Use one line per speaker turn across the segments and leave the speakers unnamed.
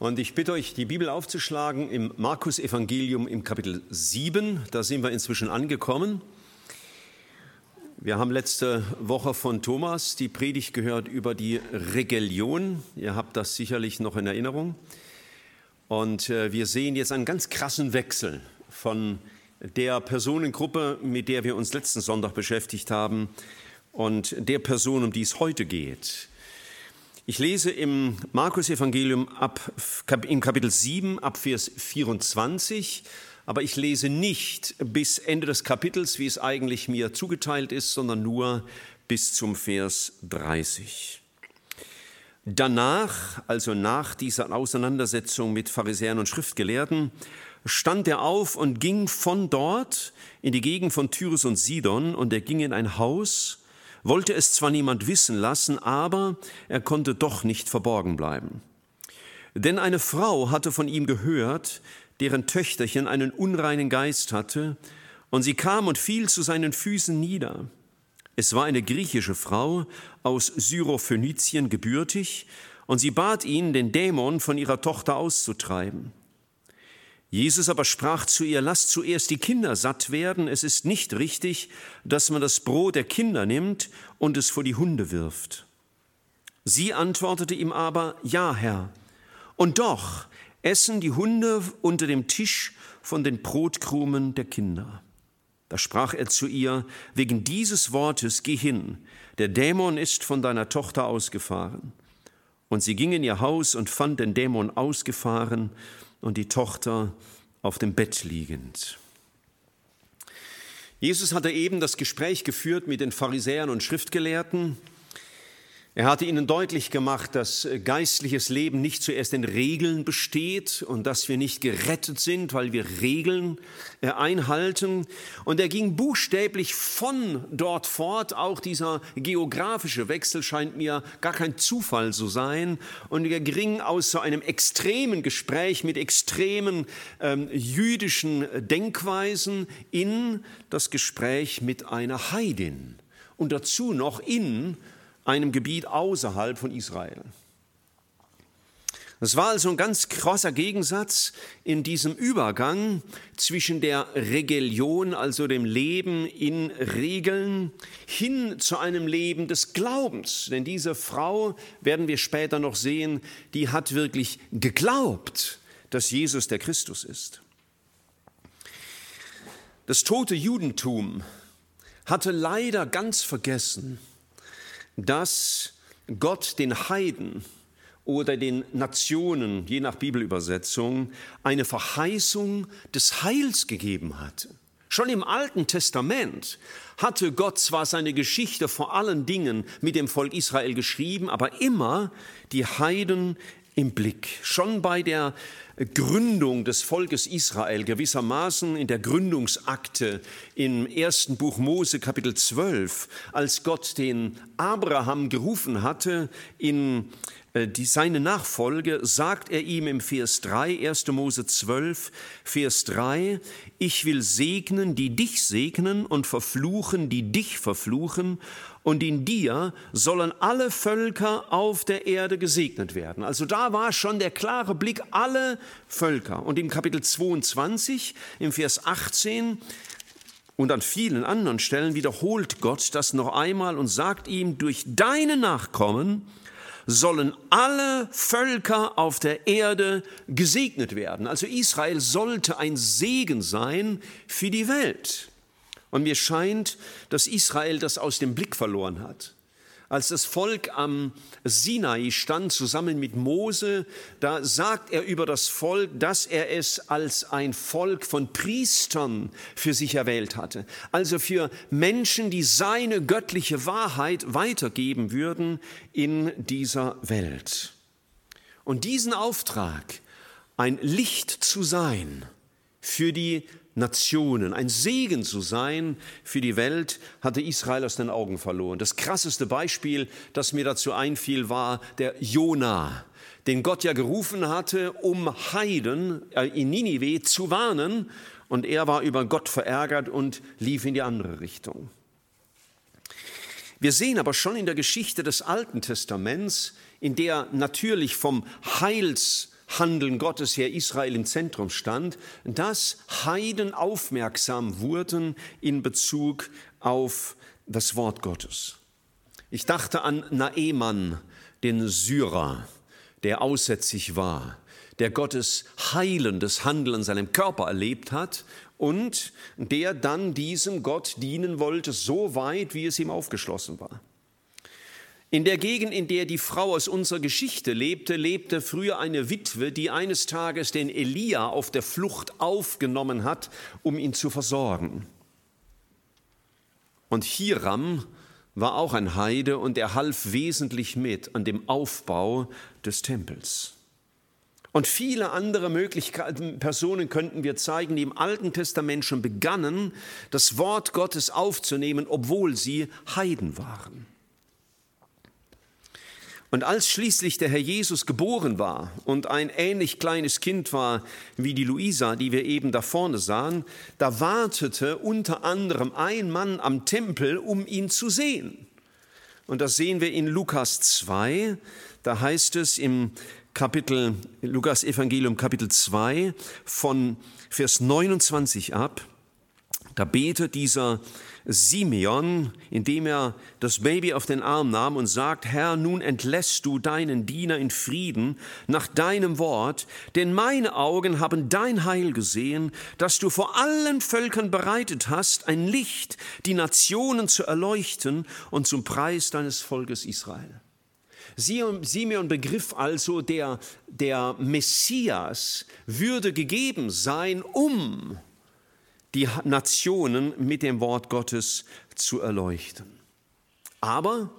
Und ich bitte euch, die Bibel aufzuschlagen im Markus Evangelium im Kapitel 7. Da sind wir inzwischen angekommen. Wir haben letzte Woche von Thomas die Predigt gehört über die Regelion. Ihr habt das sicherlich noch in Erinnerung. Und äh, wir sehen jetzt einen ganz krassen Wechsel von der Personengruppe, mit der wir uns letzten Sonntag beschäftigt haben, und der Person, um die es heute geht. Ich lese im Markus-Evangelium ab, im Kapitel 7 ab Vers 24, aber ich lese nicht bis Ende des Kapitels, wie es eigentlich mir zugeteilt ist, sondern nur bis zum Vers 30. Danach, also nach dieser Auseinandersetzung mit Pharisäern und Schriftgelehrten, stand er auf und ging von dort in die Gegend von Tyrus und Sidon, und er ging in ein Haus, wollte es zwar niemand wissen lassen, aber er konnte doch nicht verborgen bleiben. Denn eine Frau hatte von ihm gehört, deren Töchterchen einen unreinen Geist hatte, und sie kam und fiel zu seinen Füßen nieder. Es war eine griechische Frau aus Syrophönizien gebürtig, und sie bat ihn, den Dämon von ihrer Tochter auszutreiben. Jesus aber sprach zu ihr, lass zuerst die Kinder satt werden, es ist nicht richtig, dass man das Brot der Kinder nimmt und es vor die Hunde wirft. Sie antwortete ihm aber, ja, Herr. Und doch essen die Hunde unter dem Tisch von den Brotkrumen der Kinder. Da sprach er zu ihr, wegen dieses Wortes geh hin, der Dämon ist von deiner Tochter ausgefahren. Und sie ging in ihr Haus und fand den Dämon ausgefahren und die Tochter auf dem Bett liegend. Jesus hatte eben das Gespräch geführt mit den Pharisäern und Schriftgelehrten er hatte ihnen deutlich gemacht, dass geistliches Leben nicht zuerst in Regeln besteht und dass wir nicht gerettet sind, weil wir Regeln äh, einhalten. Und er ging buchstäblich von dort fort. Auch dieser geografische Wechsel scheint mir gar kein Zufall zu sein. Und er ging aus so einem extremen Gespräch mit extremen ähm, jüdischen Denkweisen in das Gespräch mit einer Heidin. Und dazu noch in einem Gebiet außerhalb von Israel. Es war also ein ganz krasser Gegensatz in diesem Übergang zwischen der Regelion, also dem Leben in Regeln, hin zu einem Leben des Glaubens. Denn diese Frau, werden wir später noch sehen, die hat wirklich geglaubt, dass Jesus der Christus ist. Das tote Judentum hatte leider ganz vergessen, dass Gott den Heiden oder den Nationen, je nach Bibelübersetzung, eine Verheißung des Heils gegeben hatte. Schon im Alten Testament hatte Gott zwar seine Geschichte vor allen Dingen mit dem Volk Israel geschrieben, aber immer die Heiden im Blick. Schon bei der Gründung des Volkes Israel, gewissermaßen in der Gründungsakte im ersten Buch Mose Kapitel 12, als Gott den Abraham gerufen hatte in die, seine Nachfolge, sagt er ihm im Vers 3, 1. Mose 12, Vers 3, ich will segnen, die dich segnen und verfluchen, die dich verfluchen und in dir sollen alle Völker auf der Erde gesegnet werden. Also da war schon der klare Blick, alle Völker. Und im Kapitel 22, im Vers 18, und an vielen anderen Stellen wiederholt Gott das noch einmal und sagt ihm, durch deine Nachkommen sollen alle Völker auf der Erde gesegnet werden. Also Israel sollte ein Segen sein für die Welt. Und mir scheint, dass Israel das aus dem Blick verloren hat. Als das Volk am Sinai stand zusammen mit Mose, da sagt er über das Volk, dass er es als ein Volk von Priestern für sich erwählt hatte. Also für Menschen, die seine göttliche Wahrheit weitergeben würden in dieser Welt. Und diesen Auftrag, ein Licht zu sein für die Nationen, ein Segen zu sein für die Welt, hatte Israel aus den Augen verloren. Das krasseste Beispiel, das mir dazu einfiel, war der Jona, den Gott ja gerufen hatte, um Heiden äh, in Ninive zu warnen. Und er war über Gott verärgert und lief in die andere Richtung. Wir sehen aber schon in der Geschichte des Alten Testaments, in der natürlich vom Heils Handeln Gottes her Israel im Zentrum stand, dass Heiden aufmerksam wurden in Bezug auf das Wort Gottes. Ich dachte an Naemann, den Syrer, der aussätzig war, der Gottes heilendes Handeln an seinem Körper erlebt hat und der dann diesem Gott dienen wollte, so weit, wie es ihm aufgeschlossen war. In der Gegend, in der die Frau aus unserer Geschichte lebte, lebte früher eine Witwe, die eines Tages den Elia auf der Flucht aufgenommen hat, um ihn zu versorgen. Und Hiram war auch ein Heide und er half wesentlich mit an dem Aufbau des Tempels. Und viele andere Möglichkeiten, Personen könnten wir zeigen, die im Alten Testament schon begannen, das Wort Gottes aufzunehmen, obwohl sie Heiden waren. Und als schließlich der Herr Jesus geboren war und ein ähnlich kleines Kind war wie die Luisa, die wir eben da vorne sahen, da wartete unter anderem ein Mann am Tempel, um ihn zu sehen. Und das sehen wir in Lukas 2, da heißt es im Kapitel, Lukas Evangelium Kapitel 2 von Vers 29 ab, da betet dieser Simeon, indem er das Baby auf den Arm nahm und sagt, Herr, nun entlässt du deinen Diener in Frieden nach deinem Wort, denn meine Augen haben dein Heil gesehen, das du vor allen Völkern bereitet hast, ein Licht, die Nationen zu erleuchten und zum Preis deines Volkes Israel. Simeon begriff also, der, der Messias würde gegeben sein, um die Nationen mit dem Wort Gottes zu erleuchten. Aber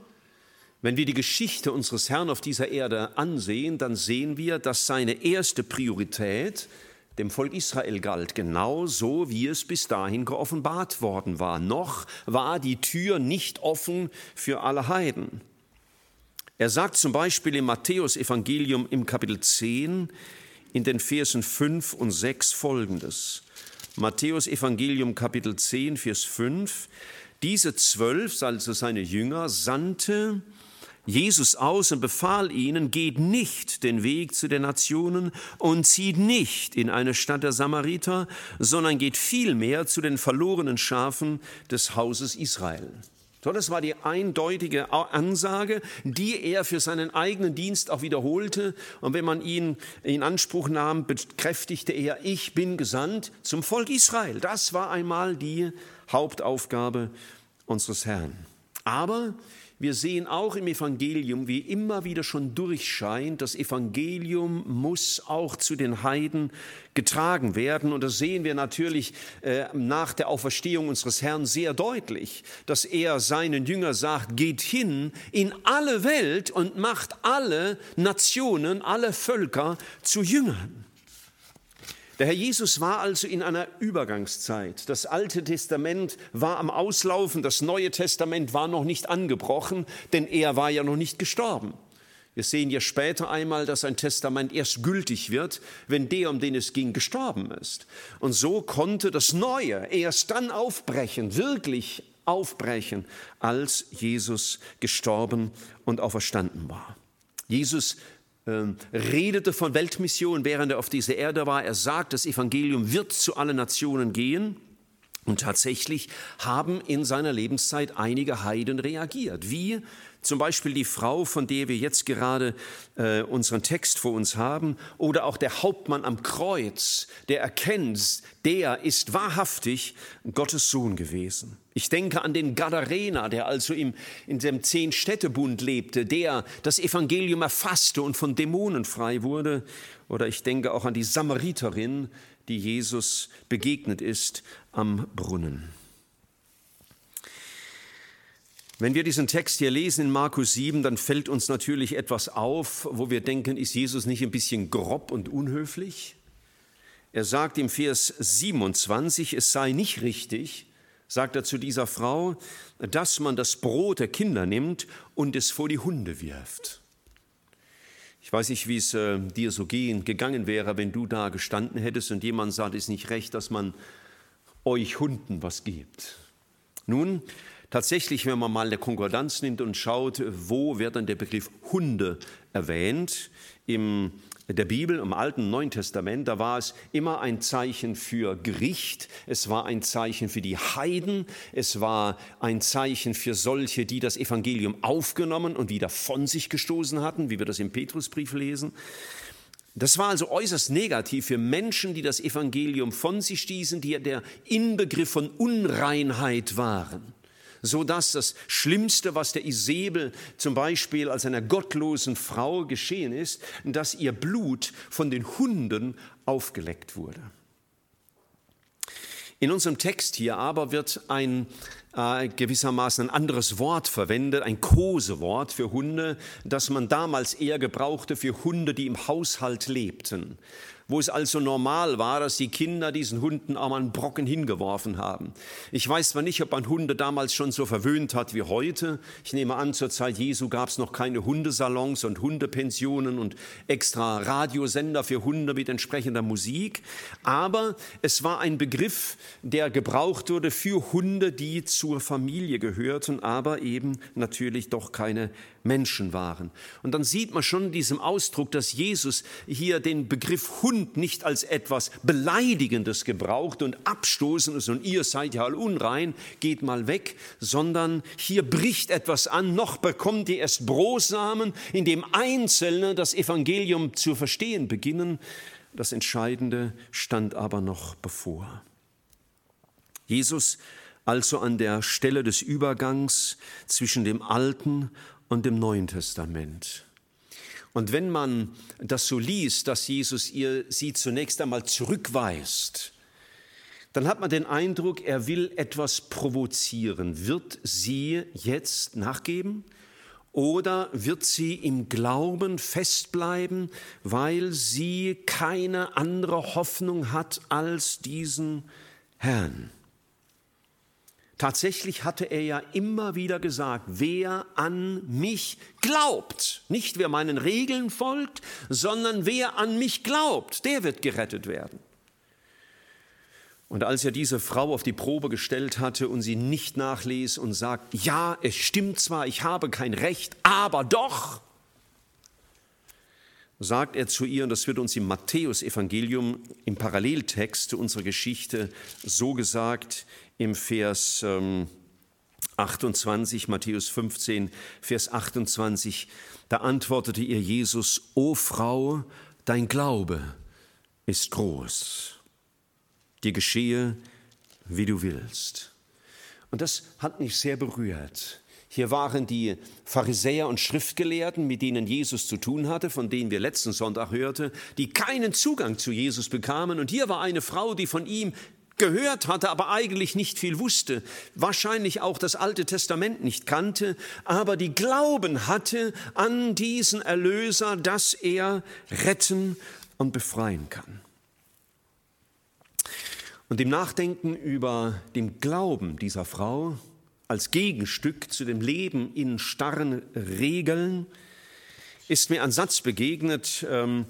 wenn wir die Geschichte unseres Herrn auf dieser Erde ansehen, dann sehen wir, dass seine erste Priorität dem Volk Israel galt, genauso wie es bis dahin geoffenbart worden war. Noch war die Tür nicht offen für alle Heiden. Er sagt zum Beispiel im Matthäus-Evangelium im Kapitel 10 in den Versen 5 und 6 folgendes. Matthäus Evangelium Kapitel 10, Vers 5. Diese zwölf, also seine Jünger, sandte Jesus aus und befahl ihnen, geht nicht den Weg zu den Nationen und zieht nicht in eine Stadt der Samariter, sondern geht vielmehr zu den verlorenen Schafen des Hauses Israel. So, das war die eindeutige Ansage, die er für seinen eigenen Dienst auch wiederholte. Und wenn man ihn in Anspruch nahm, bekräftigte er, ich bin gesandt zum Volk Israel. Das war einmal die Hauptaufgabe unseres Herrn. Aber wir sehen auch im Evangelium, wie immer wieder schon durchscheint, das Evangelium muss auch zu den Heiden getragen werden. Und das sehen wir natürlich äh, nach der Auferstehung unseres Herrn sehr deutlich, dass er seinen Jünger sagt, geht hin in alle Welt und macht alle Nationen, alle Völker zu Jüngern. Der Herr Jesus war also in einer Übergangszeit. Das Alte Testament war am Auslaufen, das Neue Testament war noch nicht angebrochen, denn er war ja noch nicht gestorben. Wir sehen ja später einmal, dass ein Testament erst gültig wird, wenn der, um den es ging, gestorben ist. Und so konnte das Neue erst dann aufbrechen, wirklich aufbrechen, als Jesus gestorben und auferstanden war. Jesus redete von Weltmission, während er auf dieser Erde war. Er sagt, das Evangelium wird zu allen Nationen gehen. Und tatsächlich haben in seiner Lebenszeit einige Heiden reagiert, wie zum Beispiel die Frau, von der wir jetzt gerade äh, unseren Text vor uns haben, oder auch der Hauptmann am Kreuz, der erkennt, der ist wahrhaftig Gottes Sohn gewesen. Ich denke an den Gadarener, der also im, in dem Zehn-Städtebund lebte, der das Evangelium erfasste und von Dämonen frei wurde. Oder ich denke auch an die Samariterin, die Jesus begegnet ist am Brunnen. Wenn wir diesen Text hier lesen in Markus 7, dann fällt uns natürlich etwas auf, wo wir denken, ist Jesus nicht ein bisschen grob und unhöflich? Er sagt im Vers 27, es sei nicht richtig, sagt er zu dieser Frau, dass man das Brot der Kinder nimmt und es vor die Hunde wirft. Ich weiß nicht, wie es äh, dir so gehen, gegangen wäre, wenn du da gestanden hättest und jemand sagt, es ist nicht recht, dass man euch Hunden was gibt. Nun, Tatsächlich, wenn man mal eine Konkordanz nimmt und schaut, wo wird dann der Begriff Hunde erwähnt, im der Bibel, im Alten und Neuen Testament, da war es immer ein Zeichen für Gericht, es war ein Zeichen für die Heiden, es war ein Zeichen für solche, die das Evangelium aufgenommen und wieder von sich gestoßen hatten, wie wir das im Petrusbrief lesen. Das war also äußerst negativ für Menschen, die das Evangelium von sich stießen, die der Inbegriff von Unreinheit waren so dass das Schlimmste, was der Isabel zum Beispiel als einer gottlosen Frau geschehen ist, dass ihr Blut von den Hunden aufgeleckt wurde. In unserem Text hier aber wird ein äh, gewissermaßen ein anderes Wort verwendet, ein Kosewort für Hunde, das man damals eher gebrauchte für Hunde, die im Haushalt lebten wo es also normal war, dass die Kinder diesen Hunden auch mal einen Brocken hingeworfen haben. Ich weiß zwar nicht, ob man Hunde damals schon so verwöhnt hat wie heute. Ich nehme an, zur Zeit Jesu gab es noch keine Hundesalons und Hundepensionen und extra Radiosender für Hunde mit entsprechender Musik. Aber es war ein Begriff, der gebraucht wurde für Hunde, die zur Familie gehörten, aber eben natürlich doch keine Menschen waren. Und dann sieht man schon in diesem Ausdruck, dass Jesus hier den Begriff Hund nicht als etwas Beleidigendes gebraucht und Abstoßendes und ihr seid ja all unrein, geht mal weg, sondern hier bricht etwas an, noch bekommt ihr erst Brosamen, in dem Einzelne das Evangelium zu verstehen beginnen. Das Entscheidende stand aber noch bevor. Jesus also an der Stelle des Übergangs zwischen dem Alten und dem Neuen Testament. Und wenn man das so liest, dass Jesus ihr sie zunächst einmal zurückweist, dann hat man den Eindruck, er will etwas provozieren. Wird sie jetzt nachgeben? Oder wird sie im Glauben festbleiben, weil sie keine andere Hoffnung hat als diesen Herrn? Tatsächlich hatte er ja immer wieder gesagt, wer an mich glaubt, nicht wer meinen Regeln folgt, sondern wer an mich glaubt, der wird gerettet werden. Und als er diese Frau auf die Probe gestellt hatte und sie nicht nachließ und sagt, ja, es stimmt zwar, ich habe kein Recht, aber doch, sagt er zu ihr, und das wird uns im Matthäusevangelium im Paralleltext zu unserer Geschichte so gesagt, im Vers 28, ähm, Matthäus 15, Vers 28, da antwortete ihr Jesus, O Frau, dein Glaube ist groß, dir geschehe, wie du willst. Und das hat mich sehr berührt. Hier waren die Pharisäer und Schriftgelehrten, mit denen Jesus zu tun hatte, von denen wir letzten Sonntag hörte, die keinen Zugang zu Jesus bekamen. Und hier war eine Frau, die von ihm gehört hatte, aber eigentlich nicht viel wusste, wahrscheinlich auch das Alte Testament nicht kannte, aber die Glauben hatte an diesen Erlöser, dass er retten und befreien kann. Und im Nachdenken über den Glauben dieser Frau als Gegenstück zu dem Leben in starren Regeln ist mir ein Satz begegnet, ähm,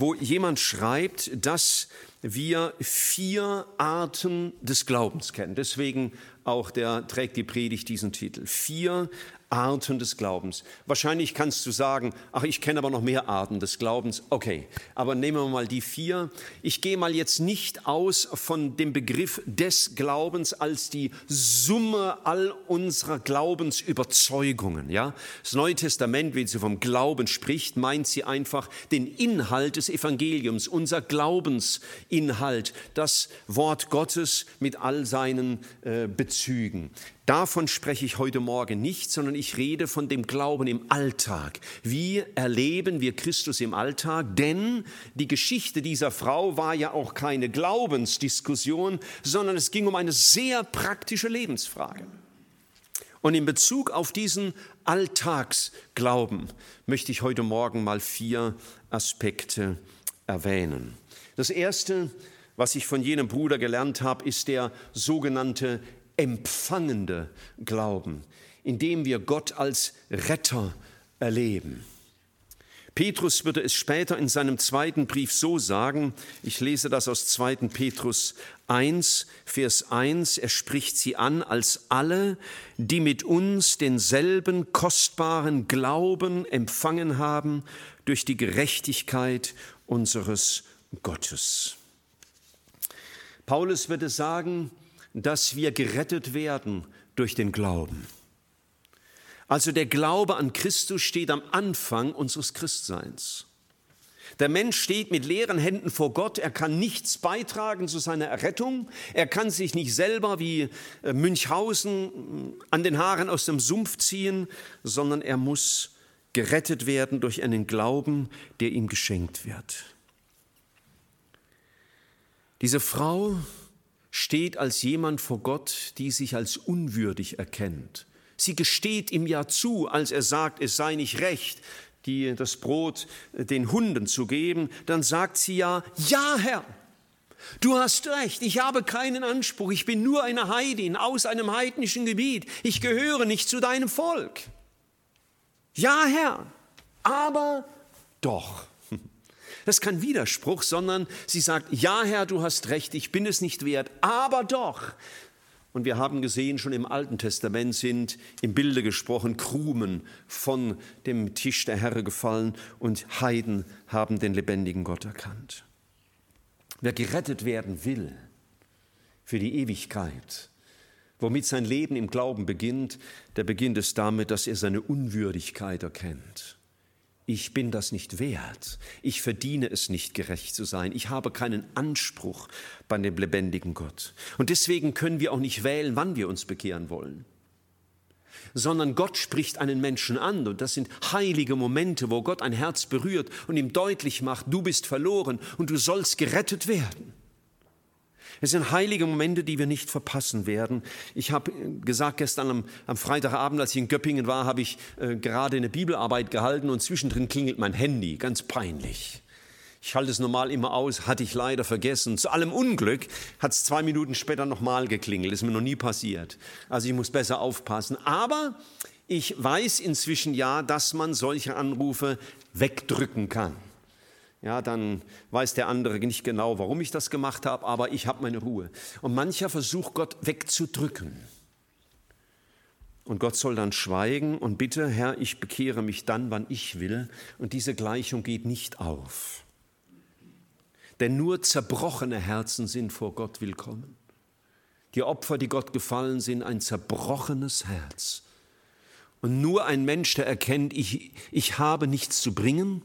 wo jemand schreibt, dass wir vier Arten des Glaubens kennen. Deswegen auch der trägt die Predigt diesen Titel. Vier Arten des Glaubens. Wahrscheinlich kannst du sagen, ach, ich kenne aber noch mehr Arten des Glaubens. Okay, aber nehmen wir mal die vier. Ich gehe mal jetzt nicht aus von dem Begriff des Glaubens als die Summe all unserer Glaubensüberzeugungen. Ja? Das Neue Testament, wenn sie vom Glauben spricht, meint sie einfach den Inhalt des Evangeliums, unser Glaubensinhalt, das Wort Gottes mit all seinen äh, Bezügen. Davon spreche ich heute Morgen nicht, sondern ich rede von dem Glauben im Alltag. Wie erleben wir Christus im Alltag? Denn die Geschichte dieser Frau war ja auch keine Glaubensdiskussion, sondern es ging um eine sehr praktische Lebensfrage. Und in Bezug auf diesen Alltagsglauben möchte ich heute Morgen mal vier Aspekte erwähnen. Das erste, was ich von jenem Bruder gelernt habe, ist der sogenannte empfangende Glauben, indem wir Gott als Retter erleben. Petrus würde es später in seinem zweiten Brief so sagen, ich lese das aus 2. Petrus 1, Vers 1, er spricht sie an als alle, die mit uns denselben kostbaren Glauben empfangen haben durch die Gerechtigkeit unseres Gottes. Paulus würde sagen, dass wir gerettet werden durch den Glauben. Also der Glaube an Christus steht am Anfang unseres Christseins. Der Mensch steht mit leeren Händen vor Gott, er kann nichts beitragen zu seiner Errettung, er kann sich nicht selber wie äh, Münchhausen äh, an den Haaren aus dem Sumpf ziehen, sondern er muss gerettet werden durch einen Glauben, der ihm geschenkt wird. Diese Frau steht als jemand vor Gott, die sich als unwürdig erkennt. Sie gesteht ihm ja zu, als er sagt, es sei nicht recht, die, das Brot den Hunden zu geben, dann sagt sie ja, ja Herr, du hast recht, ich habe keinen Anspruch, ich bin nur eine Heidin aus einem heidnischen Gebiet, ich gehöre nicht zu deinem Volk. Ja Herr, aber doch. Das ist kein Widerspruch, sondern sie sagt, ja Herr, du hast recht, ich bin es nicht wert, aber doch. Und wir haben gesehen, schon im Alten Testament sind im Bilde gesprochen Krumen von dem Tisch der Herre gefallen und Heiden haben den lebendigen Gott erkannt. Wer gerettet werden will für die Ewigkeit, womit sein Leben im Glauben beginnt, der beginnt es damit, dass er seine Unwürdigkeit erkennt ich bin das nicht wert, ich verdiene es nicht gerecht zu sein, ich habe keinen Anspruch bei dem lebendigen Gott. Und deswegen können wir auch nicht wählen, wann wir uns bekehren wollen, sondern Gott spricht einen Menschen an und das sind heilige Momente, wo Gott ein Herz berührt und ihm deutlich macht, du bist verloren und du sollst gerettet werden. Es sind heilige Momente, die wir nicht verpassen werden. Ich habe gesagt, gestern am, am, Freitagabend, als ich in Göppingen war, habe ich äh, gerade eine Bibelarbeit gehalten und zwischendrin klingelt mein Handy, ganz peinlich. Ich halte es normal immer aus, hatte ich leider vergessen. Zu allem Unglück hat es zwei Minuten später nochmal geklingelt. Ist mir noch nie passiert. Also ich muss besser aufpassen. Aber ich weiß inzwischen ja, dass man solche Anrufe wegdrücken kann ja, dann weiß der andere nicht genau, warum ich das gemacht habe, aber ich habe meine Ruhe. Und mancher versucht Gott wegzudrücken. Und Gott soll dann schweigen und bitte, Herr, ich bekehre mich dann, wann ich will. Und diese Gleichung geht nicht auf. Denn nur zerbrochene Herzen sind vor Gott willkommen. Die Opfer, die Gott gefallen sind, ein zerbrochenes Herz. Und nur ein Mensch, der erkennt, ich, ich habe nichts zu bringen,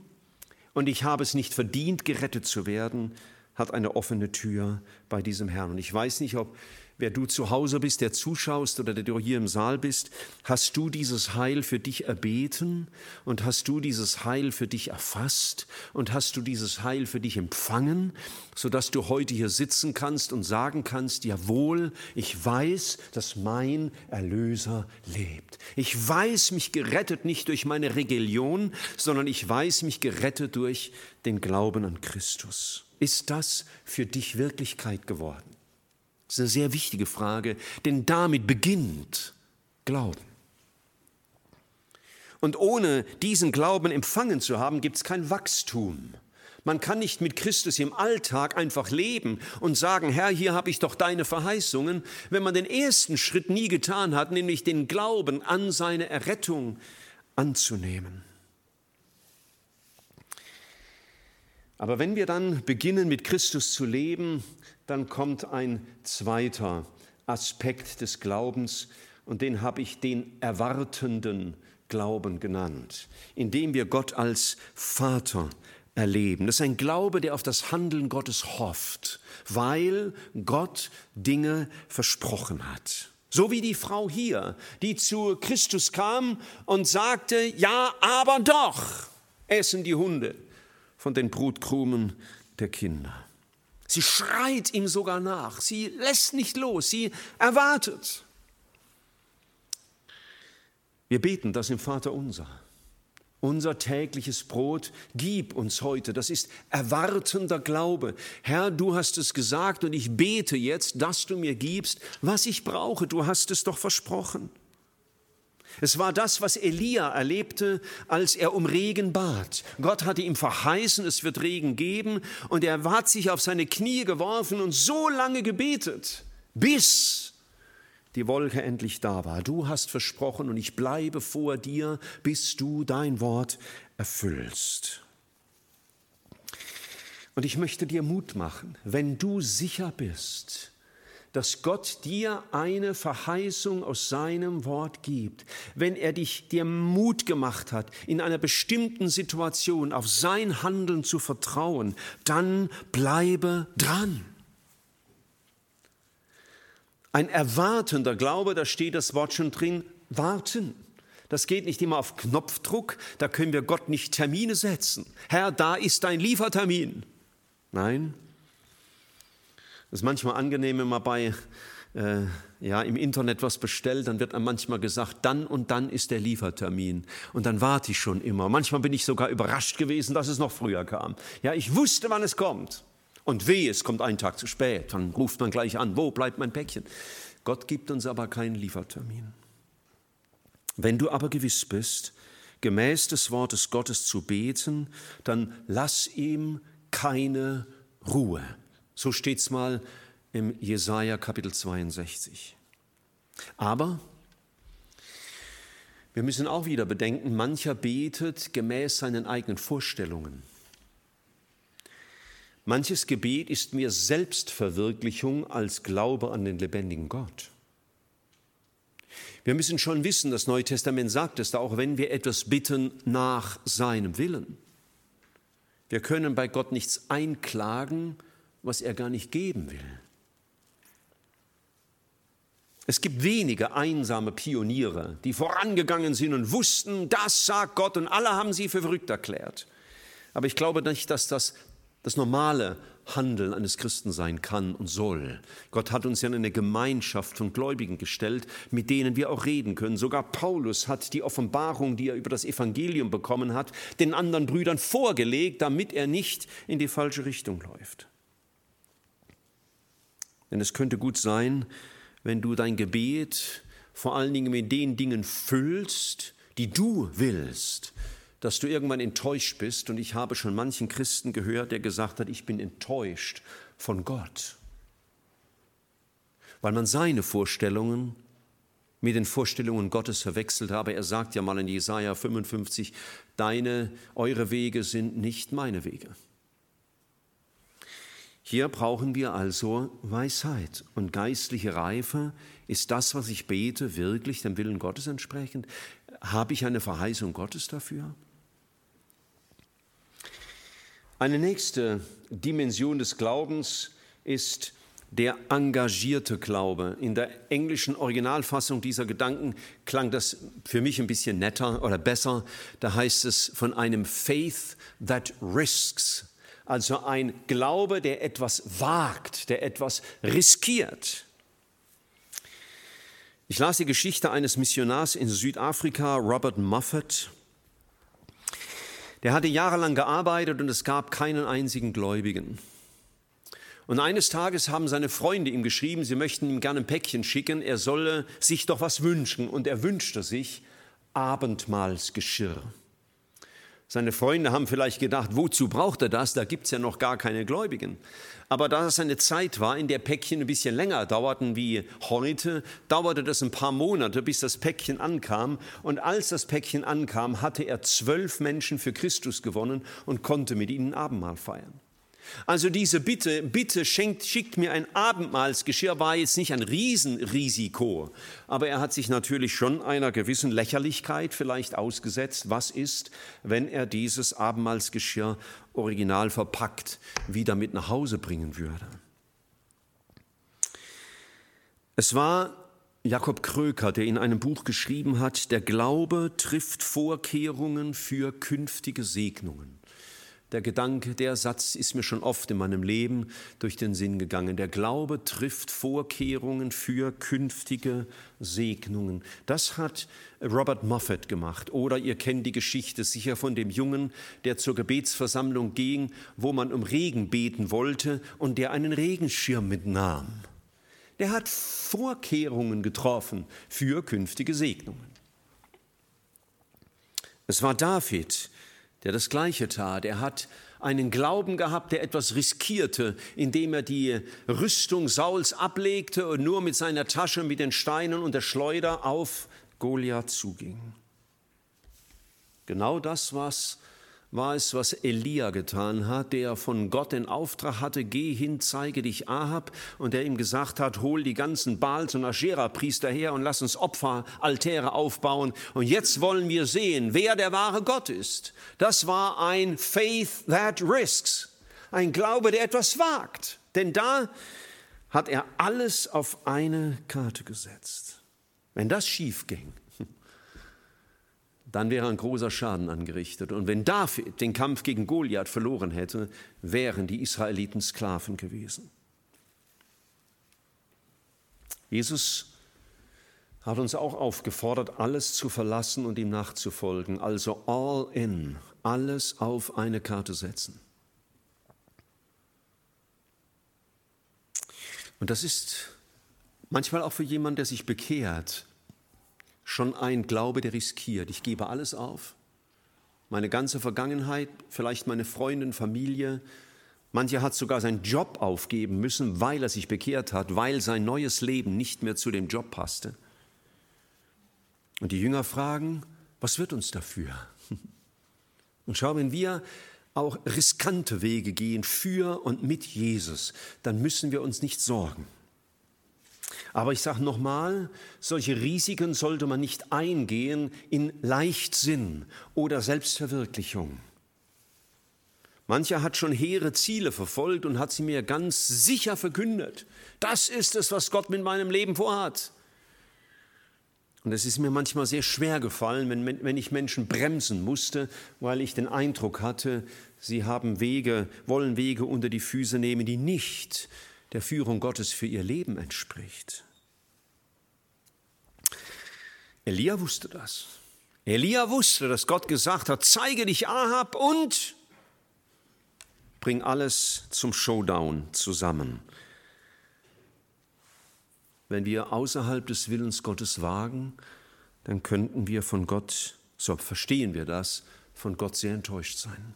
und ich habe es nicht verdient, gerettet zu werden, hat eine offene Tür bei diesem Herrn. Und ich weiß nicht, ob wer du zu Hause bist, der zuschaust oder der du hier im Saal bist, hast du dieses Heil für dich erbeten und hast du dieses Heil für dich erfasst und hast du dieses Heil für dich empfangen, sodass du heute hier sitzen kannst und sagen kannst, jawohl, ich weiß, dass mein Erlöser lebt. Ich weiß mich gerettet nicht durch meine Religion, sondern ich weiß mich gerettet durch den Glauben an Christus. Ist das für dich Wirklichkeit geworden? Das ist eine sehr wichtige Frage, denn damit beginnt Glauben. Und ohne diesen Glauben empfangen zu haben, gibt es kein Wachstum. Man kann nicht mit Christus im Alltag einfach leben und sagen, Herr, hier habe ich doch deine Verheißungen, wenn man den ersten Schritt nie getan hat, nämlich den Glauben an seine Errettung anzunehmen. Aber wenn wir dann beginnen, mit Christus zu leben, dann kommt ein zweiter Aspekt des Glaubens und den habe ich den erwartenden Glauben genannt, indem wir Gott als Vater erleben. Das ist ein Glaube, der auf das Handeln Gottes hofft, weil Gott Dinge versprochen hat. So wie die Frau hier, die zu Christus kam und sagte, ja, aber doch essen die Hunde von den Brutkrumen der Kinder. Sie schreit ihm sogar nach. Sie lässt nicht los. Sie erwartet. Wir beten das im Vater unser. Unser tägliches Brot gib uns heute. Das ist erwartender Glaube. Herr, du hast es gesagt und ich bete jetzt, dass du mir gibst, was ich brauche. Du hast es doch versprochen. Es war das, was Elia erlebte, als er um Regen bat. Gott hatte ihm verheißen, es wird Regen geben, und er hat sich auf seine Knie geworfen und so lange gebetet, bis die Wolke endlich da war. Du hast versprochen und ich bleibe vor dir, bis du dein Wort erfüllst. Und ich möchte dir Mut machen, wenn du sicher bist, dass Gott dir eine Verheißung aus seinem Wort gibt, wenn er dich dir Mut gemacht hat, in einer bestimmten Situation auf sein Handeln zu vertrauen, dann bleibe dran. Ein erwartender Glaube, da steht das Wort schon drin, warten. Das geht nicht immer auf Knopfdruck, da können wir Gott nicht Termine setzen. Herr, da ist dein Liefertermin. Nein, es ist manchmal angenehm, wenn man bei, äh, ja, im Internet was bestellt, dann wird einem manchmal gesagt, dann und dann ist der Liefertermin. Und dann warte ich schon immer. Manchmal bin ich sogar überrascht gewesen, dass es noch früher kam. Ja, ich wusste, wann es kommt. Und weh, es kommt einen Tag zu spät. Dann ruft man gleich an, wo bleibt mein Päckchen? Gott gibt uns aber keinen Liefertermin. Wenn du aber gewiss bist, gemäß des Wortes Gottes zu beten, dann lass ihm keine Ruhe. So steht es mal im Jesaja Kapitel 62. Aber wir müssen auch wieder bedenken, mancher betet gemäß seinen eigenen Vorstellungen. Manches Gebet ist mehr Selbstverwirklichung als Glaube an den lebendigen Gott. Wir müssen schon wissen, das Neue Testament sagt es, auch wenn wir etwas bitten nach seinem Willen. Wir können bei Gott nichts einklagen, was er gar nicht geben will. Es gibt wenige einsame Pioniere, die vorangegangen sind und wussten, das sagt Gott und alle haben sie für verrückt erklärt. Aber ich glaube nicht, dass das das normale Handeln eines Christen sein kann und soll. Gott hat uns ja in eine Gemeinschaft von Gläubigen gestellt, mit denen wir auch reden können. Sogar Paulus hat die Offenbarung, die er über das Evangelium bekommen hat, den anderen Brüdern vorgelegt, damit er nicht in die falsche Richtung läuft. Denn es könnte gut sein, wenn du dein Gebet vor allen Dingen mit den Dingen füllst, die du willst, dass du irgendwann enttäuscht bist. Und ich habe schon manchen Christen gehört, der gesagt hat, ich bin enttäuscht von Gott, weil man seine Vorstellungen mit den Vorstellungen Gottes verwechselt habe. Er sagt ja mal in Jesaja 55, deine, eure Wege sind nicht meine Wege. Hier brauchen wir also Weisheit und geistliche Reife. Ist das, was ich bete, wirklich dem Willen Gottes entsprechend? Habe ich eine Verheißung Gottes dafür? Eine nächste Dimension des Glaubens ist der engagierte Glaube. In der englischen Originalfassung dieser Gedanken klang das für mich ein bisschen netter oder besser. Da heißt es von einem Faith that risks also ein Glaube, der etwas wagt, der etwas riskiert. Ich las die Geschichte eines Missionars in Südafrika, Robert Moffat. Der hatte jahrelang gearbeitet und es gab keinen einzigen Gläubigen. Und eines Tages haben seine Freunde ihm geschrieben, sie möchten ihm gerne ein Päckchen schicken, er solle sich doch was wünschen. Und er wünschte sich Abendmahlsgeschirr. Seine Freunde haben vielleicht gedacht, wozu braucht er das? Da gibt es ja noch gar keine Gläubigen. Aber da es eine Zeit war, in der Päckchen ein bisschen länger dauerten wie heute, dauerte das ein paar Monate, bis das Päckchen ankam. Und als das Päckchen ankam, hatte er zwölf Menschen für Christus gewonnen und konnte mit ihnen Abendmahl feiern. Also diese Bitte, bitte schenkt, schickt mir ein Abendmahlsgeschirr, war jetzt nicht ein Riesenrisiko, aber er hat sich natürlich schon einer gewissen Lächerlichkeit vielleicht ausgesetzt. Was ist, wenn er dieses Abendmahlsgeschirr original verpackt wieder mit nach Hause bringen würde? Es war Jakob Kröker, der in einem Buch geschrieben hat, der Glaube trifft Vorkehrungen für künftige Segnungen. Der Gedanke, der Satz ist mir schon oft in meinem Leben durch den Sinn gegangen. Der Glaube trifft Vorkehrungen für künftige Segnungen. Das hat Robert Moffat gemacht. Oder ihr kennt die Geschichte sicher von dem Jungen, der zur Gebetsversammlung ging, wo man um Regen beten wollte und der einen Regenschirm mitnahm. Der hat Vorkehrungen getroffen für künftige Segnungen. Es war David, der das Gleiche tat. Er hat einen Glauben gehabt, der etwas riskierte, indem er die Rüstung Sauls ablegte und nur mit seiner Tasche, mit den Steinen und der Schleuder auf Goliath zuging. Genau das, was war es, was Elia getan hat, der von Gott den Auftrag hatte, geh hin, zeige dich Ahab, und der ihm gesagt hat, hol die ganzen Baals und Aschera-Priester her und lass uns Opferaltäre aufbauen. Und jetzt wollen wir sehen, wer der wahre Gott ist. Das war ein Faith that risks, ein Glaube, der etwas wagt. Denn da hat er alles auf eine Karte gesetzt. Wenn das schief ging, dann wäre ein großer Schaden angerichtet. Und wenn David den Kampf gegen Goliath verloren hätte, wären die Israeliten Sklaven gewesen. Jesus hat uns auch aufgefordert, alles zu verlassen und ihm nachzufolgen, also all in, alles auf eine Karte setzen. Und das ist manchmal auch für jemanden, der sich bekehrt, schon ein Glaube, der riskiert. Ich gebe alles auf. Meine ganze Vergangenheit, vielleicht meine Freundin, Familie. Mancher hat sogar seinen Job aufgeben müssen, weil er sich bekehrt hat, weil sein neues Leben nicht mehr zu dem Job passte. Und die Jünger fragen, was wird uns dafür? Und schau, wenn wir auch riskante Wege gehen für und mit Jesus, dann müssen wir uns nicht sorgen. Aber ich sage nochmal, solche Risiken sollte man nicht eingehen in Leichtsinn oder Selbstverwirklichung. Mancher hat schon hehre Ziele verfolgt und hat sie mir ganz sicher verkündet. Das ist es, was Gott mit meinem Leben vorhat. Und es ist mir manchmal sehr schwer gefallen, wenn, wenn ich Menschen bremsen musste, weil ich den Eindruck hatte, sie haben Wege, wollen Wege unter die Füße nehmen, die nicht der Führung Gottes für ihr Leben entspricht. Elia wusste das. Elia wusste, dass Gott gesagt hat, zeige dich Ahab und bring alles zum Showdown zusammen. Wenn wir außerhalb des Willens Gottes wagen, dann könnten wir von Gott, so verstehen wir das, von Gott sehr enttäuscht sein.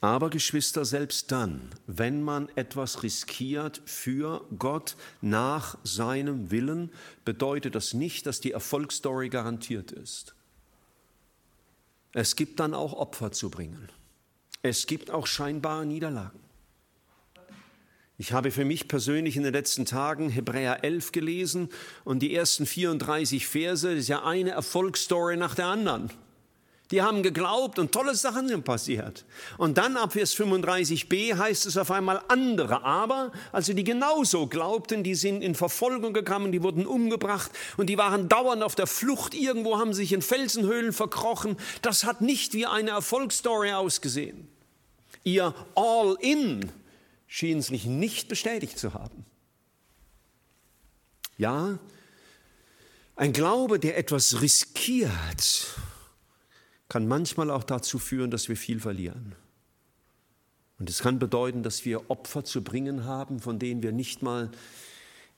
Aber Geschwister, selbst dann, wenn man etwas riskiert für Gott nach seinem Willen, bedeutet das nicht, dass die Erfolgsstory garantiert ist. Es gibt dann auch Opfer zu bringen. Es gibt auch scheinbare Niederlagen. Ich habe für mich persönlich in den letzten Tagen Hebräer 11 gelesen und die ersten 34 Verse, das ist ja eine Erfolgsstory nach der anderen. Die haben geglaubt und tolle Sachen sind passiert. Und dann ab Vers 35b heißt es auf einmal andere aber, also die genauso glaubten, die sind in Verfolgung gekommen, die wurden umgebracht und die waren dauernd auf der Flucht. Irgendwo haben sich in Felsenhöhlen verkrochen. Das hat nicht wie eine Erfolgsstory ausgesehen. Ihr All-In schien sich nicht bestätigt zu haben. Ja, ein Glaube, der etwas riskiert, kann manchmal auch dazu führen, dass wir viel verlieren. Und es kann bedeuten, dass wir Opfer zu bringen haben, von denen wir nicht mal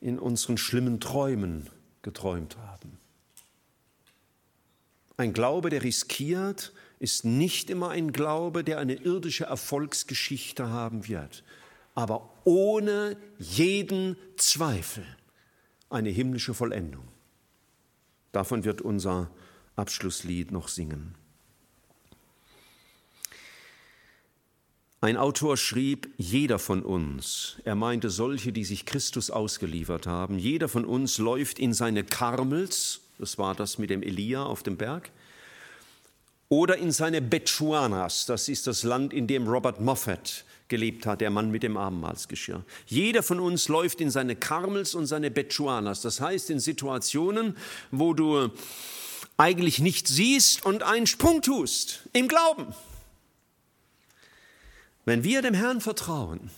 in unseren schlimmen Träumen geträumt haben. Ein Glaube, der riskiert, ist nicht immer ein Glaube, der eine irdische Erfolgsgeschichte haben wird, aber ohne jeden Zweifel eine himmlische Vollendung. Davon wird unser Abschlusslied noch singen. Ein Autor schrieb, jeder von uns, er meinte solche, die sich Christus ausgeliefert haben, jeder von uns läuft in seine Karmels, das war das mit dem Elia auf dem Berg, oder in seine Bechuanas, das ist das Land, in dem Robert Moffat gelebt hat, der Mann mit dem Abendmahlsgeschirr. Jeder von uns läuft in seine Karmels und seine Bechuanas, das heißt in Situationen, wo du eigentlich nicht siehst und einen Sprung tust im Glauben. Wenn wir dem Herrn vertrauen,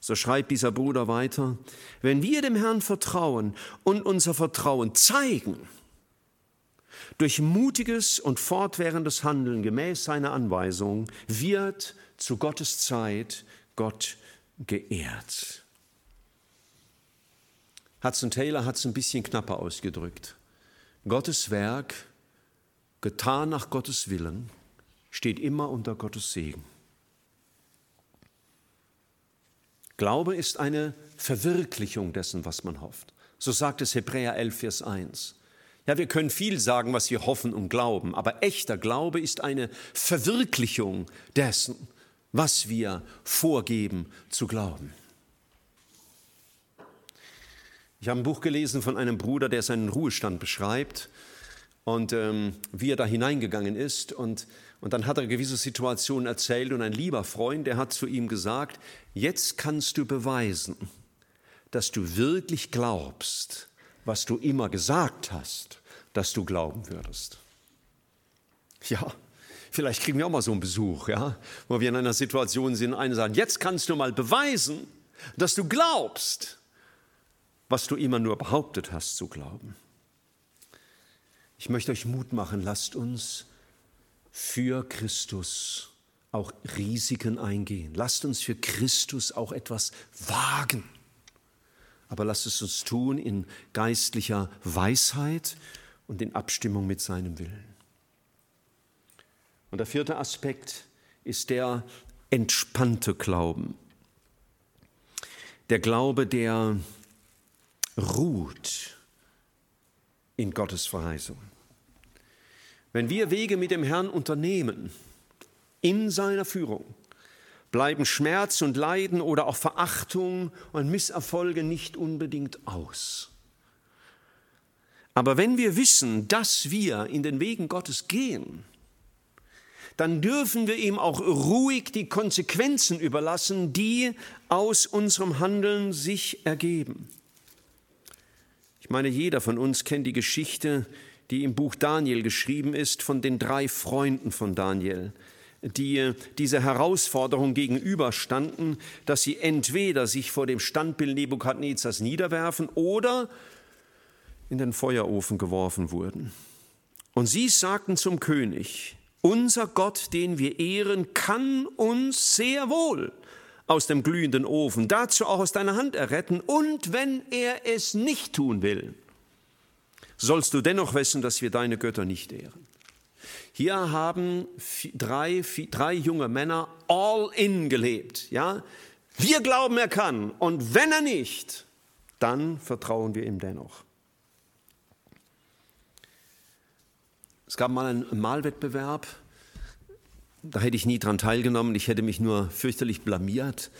so schreibt dieser Bruder weiter, wenn wir dem Herrn vertrauen und unser Vertrauen zeigen, durch mutiges und fortwährendes Handeln gemäß seiner Anweisung wird zu Gottes Zeit Gott geehrt. Hudson Taylor hat es ein bisschen knapper ausgedrückt. Gottes Werk, getan nach Gottes Willen, steht immer unter Gottes Segen. Glaube ist eine Verwirklichung dessen, was man hofft. So sagt es Hebräer 11, Vers 1. Ja, wir können viel sagen, was wir hoffen und glauben, aber echter Glaube ist eine Verwirklichung dessen, was wir vorgeben zu glauben. Ich habe ein Buch gelesen von einem Bruder, der seinen Ruhestand beschreibt und ähm, wie er da hineingegangen ist. Und, und dann hat er gewisse Situationen erzählt und ein lieber Freund, der hat zu ihm gesagt, jetzt kannst du beweisen, dass du wirklich glaubst, was du immer gesagt hast dass du glauben würdest. Ja, vielleicht kriegen wir auch mal so einen Besuch, ja, wo wir in einer Situation sind, einer sagt, jetzt kannst du mal beweisen, dass du glaubst, was du immer nur behauptet hast zu glauben. Ich möchte euch Mut machen, lasst uns für Christus auch Risiken eingehen. Lasst uns für Christus auch etwas wagen. Aber lasst es uns tun in geistlicher Weisheit und in Abstimmung mit seinem Willen. Und der vierte Aspekt ist der entspannte Glauben. Der Glaube, der ruht in Gottes Verheißung. Wenn wir Wege mit dem Herrn unternehmen, in seiner Führung, bleiben Schmerz und Leiden oder auch Verachtung und Misserfolge nicht unbedingt aus. Aber wenn wir wissen, dass wir in den Wegen Gottes gehen, dann dürfen wir ihm auch ruhig die Konsequenzen überlassen, die aus unserem Handeln sich ergeben. Ich meine, jeder von uns kennt die Geschichte, die im Buch Daniel geschrieben ist, von den drei Freunden von Daniel, die dieser Herausforderung gegenüberstanden, dass sie entweder sich vor dem Standbild Nebukadnezars niederwerfen oder in den Feuerofen geworfen wurden. Und sie sagten zum König, unser Gott, den wir ehren, kann uns sehr wohl aus dem glühenden Ofen, dazu auch aus deiner Hand erretten, und wenn er es nicht tun will, sollst du dennoch wissen, dass wir deine Götter nicht ehren. Hier haben drei, drei junge Männer all in gelebt. Ja? Wir glauben, er kann, und wenn er nicht, dann vertrauen wir ihm dennoch. Es gab mal einen Malwettbewerb, da hätte ich nie dran teilgenommen, ich hätte mich nur fürchterlich blamiert.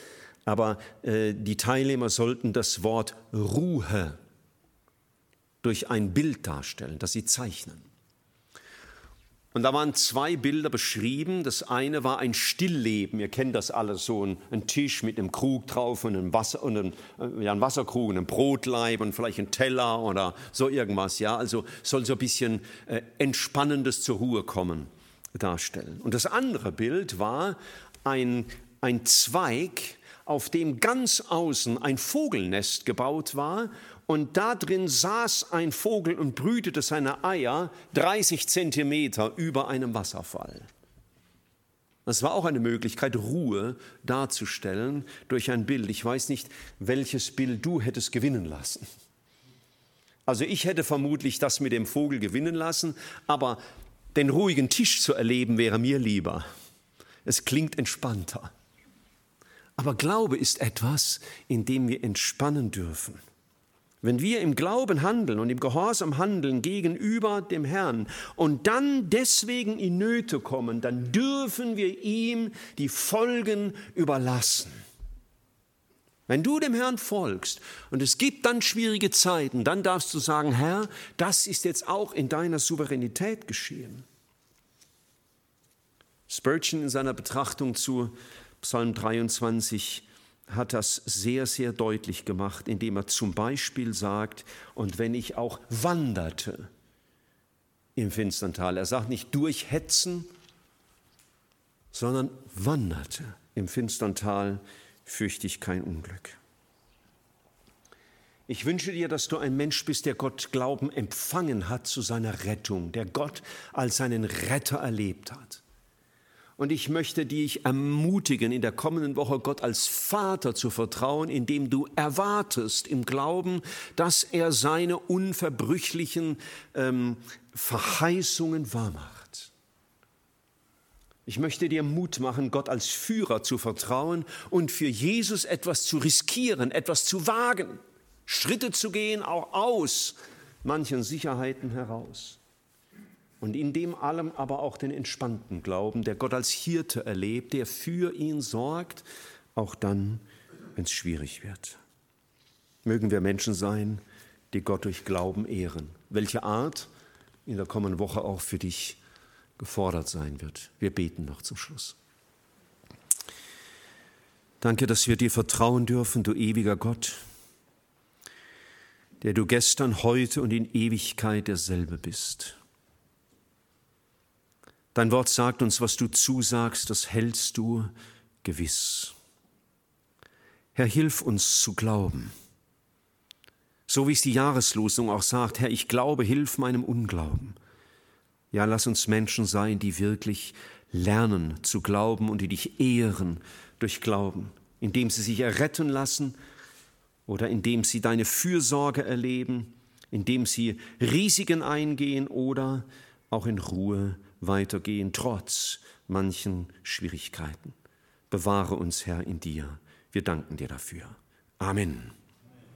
Aber äh, die Teilnehmer sollten das Wort Ruhe durch ein Bild darstellen, das sie zeichnen. Und da waren zwei Bilder beschrieben. Das eine war ein Stillleben. Ihr kennt das alles, so ein, ein Tisch mit einem Krug drauf und einem, Wasser, und einem äh, ja, ein Wasserkrug und einem Brotleib und vielleicht ein Teller oder so irgendwas. Ja, also soll so ein bisschen äh, Entspannendes zur Ruhe kommen darstellen. Und das andere Bild war ein, ein Zweig, auf dem ganz außen ein Vogelnest gebaut war und da drin saß ein Vogel und brütete seine Eier 30 Zentimeter über einem Wasserfall. Das war auch eine Möglichkeit, Ruhe darzustellen durch ein Bild. Ich weiß nicht, welches Bild du hättest gewinnen lassen. Also ich hätte vermutlich das mit dem Vogel gewinnen lassen, aber den ruhigen Tisch zu erleben wäre mir lieber. Es klingt entspannter. Aber Glaube ist etwas, in dem wir entspannen dürfen. Wenn wir im Glauben handeln und im Gehorsam handeln gegenüber dem Herrn und dann deswegen in Nöte kommen, dann dürfen wir ihm die Folgen überlassen. Wenn du dem Herrn folgst und es gibt dann schwierige Zeiten, dann darfst du sagen, Herr, das ist jetzt auch in deiner Souveränität geschehen. Spurgeon in seiner Betrachtung zu Psalm 23 hat das sehr, sehr deutlich gemacht, indem er zum Beispiel sagt, und wenn ich auch wanderte im finstern Tal, er sagt nicht durchhetzen, sondern wanderte im finstern Tal, fürchte ich kein Unglück. Ich wünsche dir, dass du ein Mensch bist, der Gott Glauben empfangen hat zu seiner Rettung, der Gott als seinen Retter erlebt hat. Und ich möchte dich ermutigen, in der kommenden Woche Gott als Vater zu vertrauen, indem du erwartest im Glauben, dass er seine unverbrüchlichen ähm, Verheißungen wahrmacht. Ich möchte dir Mut machen, Gott als Führer zu vertrauen und für Jesus etwas zu riskieren, etwas zu wagen, Schritte zu gehen, auch aus manchen Sicherheiten heraus. Und in dem allem aber auch den entspannten Glauben, der Gott als Hirte erlebt, der für ihn sorgt, auch dann, wenn es schwierig wird. Mögen wir Menschen sein, die Gott durch Glauben ehren. Welche Art in der kommenden Woche auch für dich gefordert sein wird. Wir beten noch zum Schluss. Danke, dass wir dir vertrauen dürfen, du ewiger Gott, der du gestern, heute und in Ewigkeit derselbe bist. Dein Wort sagt uns, was du zusagst, das hältst du gewiss. Herr, hilf uns zu glauben. So wie es die Jahreslosung auch sagt, Herr, ich glaube, hilf meinem Unglauben. Ja, lass uns Menschen sein, die wirklich lernen zu glauben und die dich ehren durch Glauben, indem sie sich erretten lassen oder indem sie deine Fürsorge erleben, indem sie Risiken eingehen oder auch in Ruhe weitergehen, trotz manchen Schwierigkeiten. Bewahre uns, Herr, in dir. Wir danken dir dafür. Amen.